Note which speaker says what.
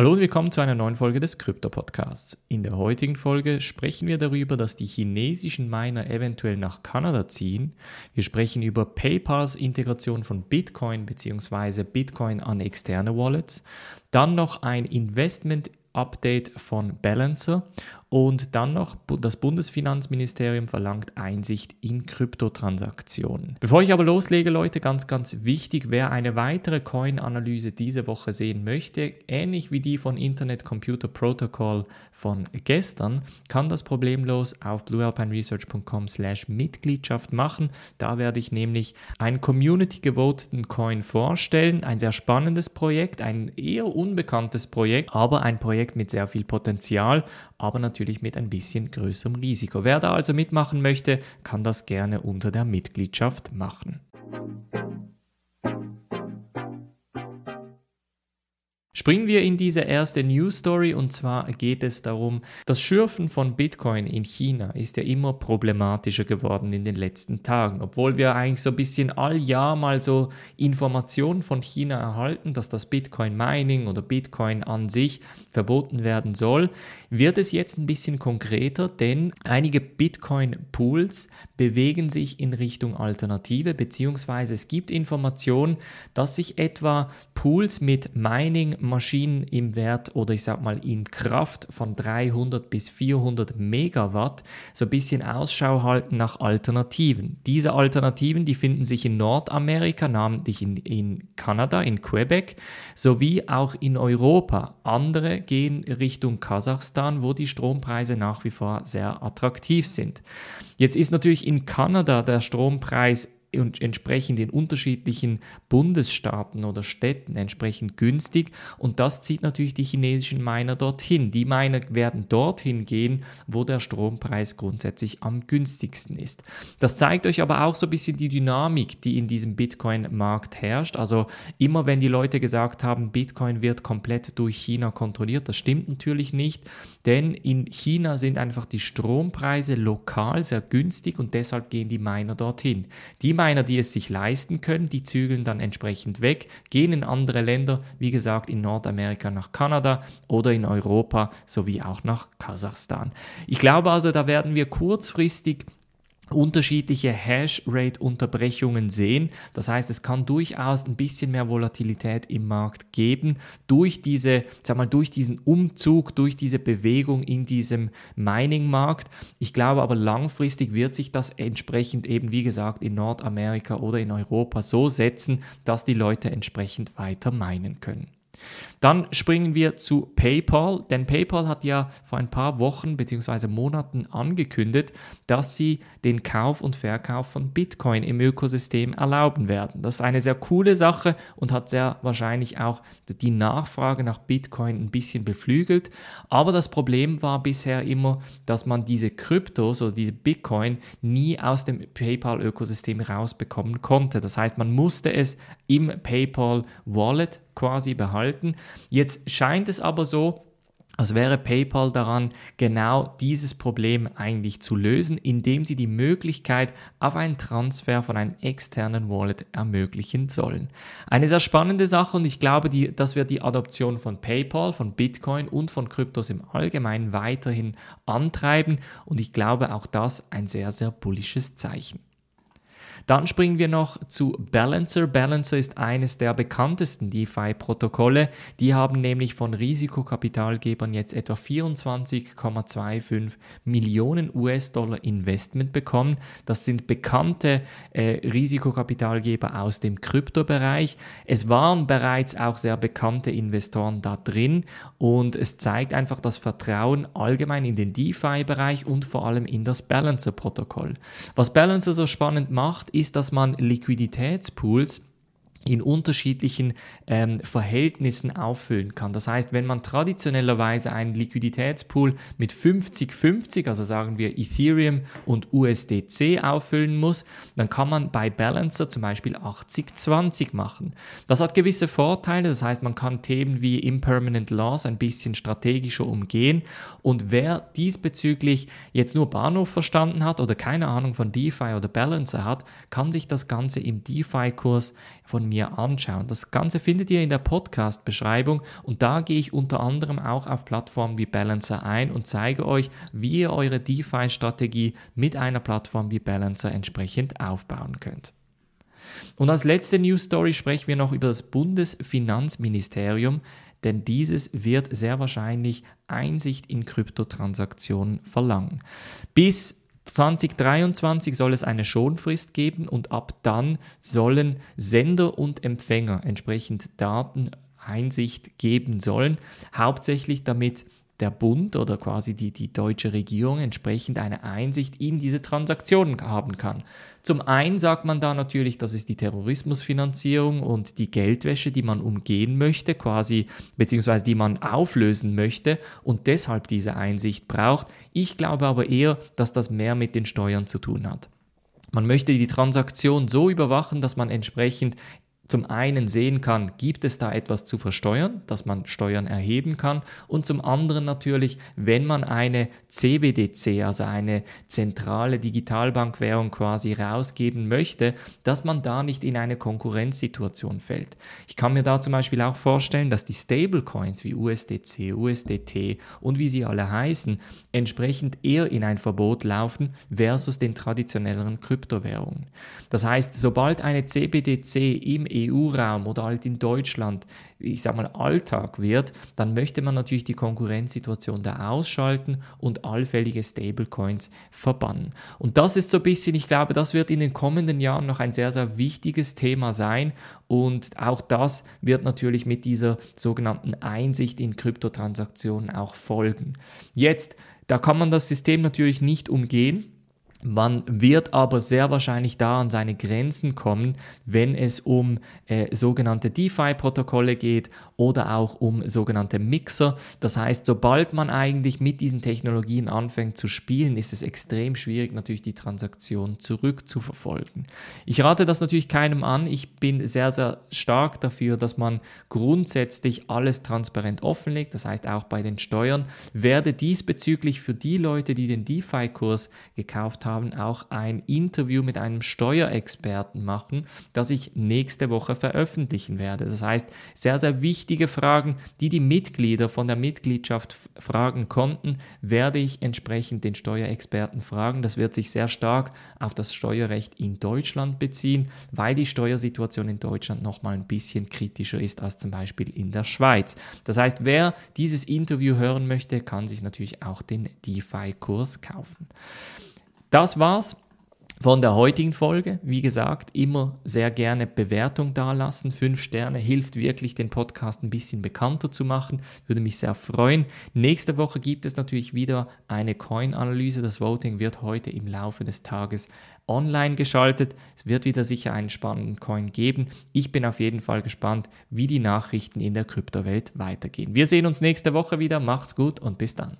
Speaker 1: Hallo und willkommen zu einer neuen Folge des Krypto-Podcasts. In der heutigen Folge sprechen wir darüber, dass die chinesischen Miner eventuell nach Kanada ziehen. Wir sprechen über PayPals Integration von Bitcoin bzw. Bitcoin an externe Wallets. Dann noch ein Investment Update von Balancer und dann noch, das Bundesfinanzministerium verlangt Einsicht in Kryptotransaktionen. Bevor ich aber loslege, Leute, ganz, ganz wichtig, wer eine weitere Coin-Analyse diese Woche sehen möchte, ähnlich wie die von Internet Computer Protocol von gestern, kann das problemlos auf bluealpineresearch.com slash Mitgliedschaft machen. Da werde ich nämlich einen community-gewoteten Coin vorstellen. Ein sehr spannendes Projekt, ein eher unbekanntes Projekt, aber ein Projekt mit sehr viel Potenzial, aber natürlich natürlich mit ein bisschen größerem Risiko. Wer da also mitmachen möchte, kann das gerne unter der Mitgliedschaft machen. Springen wir in diese erste News Story und zwar geht es darum, das Schürfen von Bitcoin in China ist ja immer problematischer geworden in den letzten Tagen. Obwohl wir eigentlich so ein bisschen all Jahr mal so Informationen von China erhalten, dass das Bitcoin Mining oder Bitcoin an sich verboten werden soll, wird es jetzt ein bisschen konkreter, denn einige Bitcoin Pools bewegen sich in Richtung Alternative, beziehungsweise es gibt Informationen, dass sich etwa Pools mit Mining Maschinen im Wert oder ich sag mal in Kraft von 300 bis 400 Megawatt so ein bisschen Ausschau halten nach Alternativen. Diese Alternativen, die finden sich in Nordamerika, namentlich in, in Kanada, in Quebec, sowie auch in Europa. Andere gehen Richtung Kasachstan, wo die Strompreise nach wie vor sehr attraktiv sind. Jetzt ist natürlich in Kanada der Strompreis und entsprechend in unterschiedlichen Bundesstaaten oder Städten entsprechend günstig und das zieht natürlich die chinesischen Miner dorthin. Die Miner werden dorthin gehen, wo der Strompreis grundsätzlich am günstigsten ist. Das zeigt euch aber auch so ein bisschen die Dynamik, die in diesem Bitcoin-Markt herrscht. Also immer wenn die Leute gesagt haben, Bitcoin wird komplett durch China kontrolliert, das stimmt natürlich nicht, denn in China sind einfach die Strompreise lokal sehr günstig und deshalb gehen die Miner dorthin. Die Miner, die es sich leisten können, die zügeln dann entsprechend weg, gehen in andere Länder, wie gesagt in Nordamerika nach Kanada oder in Europa sowie auch nach Kasachstan. Ich glaube also, da werden wir kurzfristig unterschiedliche Hash-Rate-Unterbrechungen sehen. Das heißt, es kann durchaus ein bisschen mehr Volatilität im Markt geben durch diese, sag mal, durch diesen Umzug, durch diese Bewegung in diesem Mining-Markt. Ich glaube aber langfristig wird sich das entsprechend eben, wie gesagt, in Nordamerika oder in Europa so setzen, dass die Leute entsprechend weiter meinen können. Dann springen wir zu PayPal, denn PayPal hat ja vor ein paar Wochen bzw. Monaten angekündigt, dass sie den Kauf und Verkauf von Bitcoin im Ökosystem erlauben werden. Das ist eine sehr coole Sache und hat sehr wahrscheinlich auch die Nachfrage nach Bitcoin ein bisschen beflügelt. Aber das Problem war bisher immer, dass man diese Kryptos oder diese Bitcoin nie aus dem PayPal-Ökosystem rausbekommen konnte. Das heißt, man musste es im PayPal Wallet quasi behalten. Jetzt scheint es aber so, als wäre PayPal daran, genau dieses Problem eigentlich zu lösen, indem sie die Möglichkeit auf einen Transfer von einem externen Wallet ermöglichen sollen. Eine sehr spannende Sache und ich glaube, die, das wird die Adoption von PayPal, von Bitcoin und von Kryptos im Allgemeinen weiterhin antreiben und ich glaube auch das ein sehr, sehr bullisches Zeichen. Dann springen wir noch zu Balancer. Balancer ist eines der bekanntesten DeFi-Protokolle. Die haben nämlich von Risikokapitalgebern jetzt etwa 24,25 Millionen US-Dollar Investment bekommen. Das sind bekannte äh, Risikokapitalgeber aus dem Kryptobereich. Es waren bereits auch sehr bekannte Investoren da drin und es zeigt einfach das Vertrauen allgemein in den DeFi-Bereich und vor allem in das Balancer-Protokoll. Was Balancer so spannend macht, ist, dass man Liquiditätspools in unterschiedlichen ähm, Verhältnissen auffüllen kann. Das heißt, wenn man traditionellerweise einen Liquiditätspool mit 50-50, also sagen wir Ethereum und USDC auffüllen muss, dann kann man bei Balancer zum Beispiel 80-20 machen. Das hat gewisse Vorteile, das heißt, man kann Themen wie Impermanent Loss ein bisschen strategischer umgehen und wer diesbezüglich jetzt nur Bahnhof verstanden hat oder keine Ahnung von DeFi oder Balancer hat, kann sich das Ganze im DeFi-Kurs von mir anschauen. Das Ganze findet ihr in der Podcast-Beschreibung und da gehe ich unter anderem auch auf Plattformen wie Balancer ein und zeige euch, wie ihr eure DeFi-Strategie mit einer Plattform wie Balancer entsprechend aufbauen könnt. Und als letzte News Story sprechen wir noch über das Bundesfinanzministerium, denn dieses wird sehr wahrscheinlich Einsicht in Kryptotransaktionen verlangen. Bis 2023 soll es eine Schonfrist geben und ab dann sollen Sender und Empfänger entsprechend Dateneinsicht geben sollen, hauptsächlich damit der Bund oder quasi die, die deutsche Regierung entsprechend eine Einsicht in diese Transaktionen haben kann. Zum einen sagt man da natürlich, das ist die Terrorismusfinanzierung und die Geldwäsche, die man umgehen möchte, quasi, beziehungsweise die man auflösen möchte und deshalb diese Einsicht braucht. Ich glaube aber eher, dass das mehr mit den Steuern zu tun hat. Man möchte die Transaktion so überwachen, dass man entsprechend zum einen sehen kann, gibt es da etwas zu versteuern, dass man Steuern erheben kann und zum anderen natürlich, wenn man eine CBDC, also eine zentrale Digitalbankwährung quasi rausgeben möchte, dass man da nicht in eine Konkurrenzsituation fällt. Ich kann mir da zum Beispiel auch vorstellen, dass die Stablecoins wie USDC, USDT und wie sie alle heißen, entsprechend eher in ein Verbot laufen versus den traditionelleren Kryptowährungen. Das heißt, sobald eine CBDC im EU-Raum oder halt in Deutschland, ich sag mal, Alltag wird, dann möchte man natürlich die Konkurrenzsituation da ausschalten und allfällige Stablecoins verbannen. Und das ist so ein bisschen, ich glaube, das wird in den kommenden Jahren noch ein sehr, sehr wichtiges Thema sein. Und auch das wird natürlich mit dieser sogenannten Einsicht in Kryptotransaktionen auch folgen. Jetzt, da kann man das System natürlich nicht umgehen. Man wird aber sehr wahrscheinlich da an seine Grenzen kommen, wenn es um äh, sogenannte DeFi-Protokolle geht oder auch um sogenannte Mixer. Das heißt, sobald man eigentlich mit diesen Technologien anfängt zu spielen, ist es extrem schwierig, natürlich die Transaktion zurückzuverfolgen. Ich rate das natürlich keinem an. Ich bin sehr, sehr stark dafür, dass man grundsätzlich alles transparent offenlegt, das heißt auch bei den Steuern. Werde diesbezüglich für die Leute, die den DeFi-Kurs gekauft haben, haben, auch ein Interview mit einem Steuerexperten machen, das ich nächste Woche veröffentlichen werde. Das heißt, sehr, sehr wichtige Fragen, die die Mitglieder von der Mitgliedschaft fragen konnten, werde ich entsprechend den Steuerexperten fragen. Das wird sich sehr stark auf das Steuerrecht in Deutschland beziehen, weil die Steuersituation in Deutschland nochmal ein bisschen kritischer ist als zum Beispiel in der Schweiz. Das heißt, wer dieses Interview hören möchte, kann sich natürlich auch den DeFi-Kurs kaufen. Das war's von der heutigen Folge. Wie gesagt, immer sehr gerne Bewertung dalassen. Fünf Sterne hilft wirklich, den Podcast ein bisschen bekannter zu machen. Würde mich sehr freuen. Nächste Woche gibt es natürlich wieder eine Coin-Analyse. Das Voting wird heute im Laufe des Tages online geschaltet. Es wird wieder sicher einen spannenden Coin geben. Ich bin auf jeden Fall gespannt, wie die Nachrichten in der Kryptowelt weitergehen. Wir sehen uns nächste Woche wieder. Macht's gut und bis dann.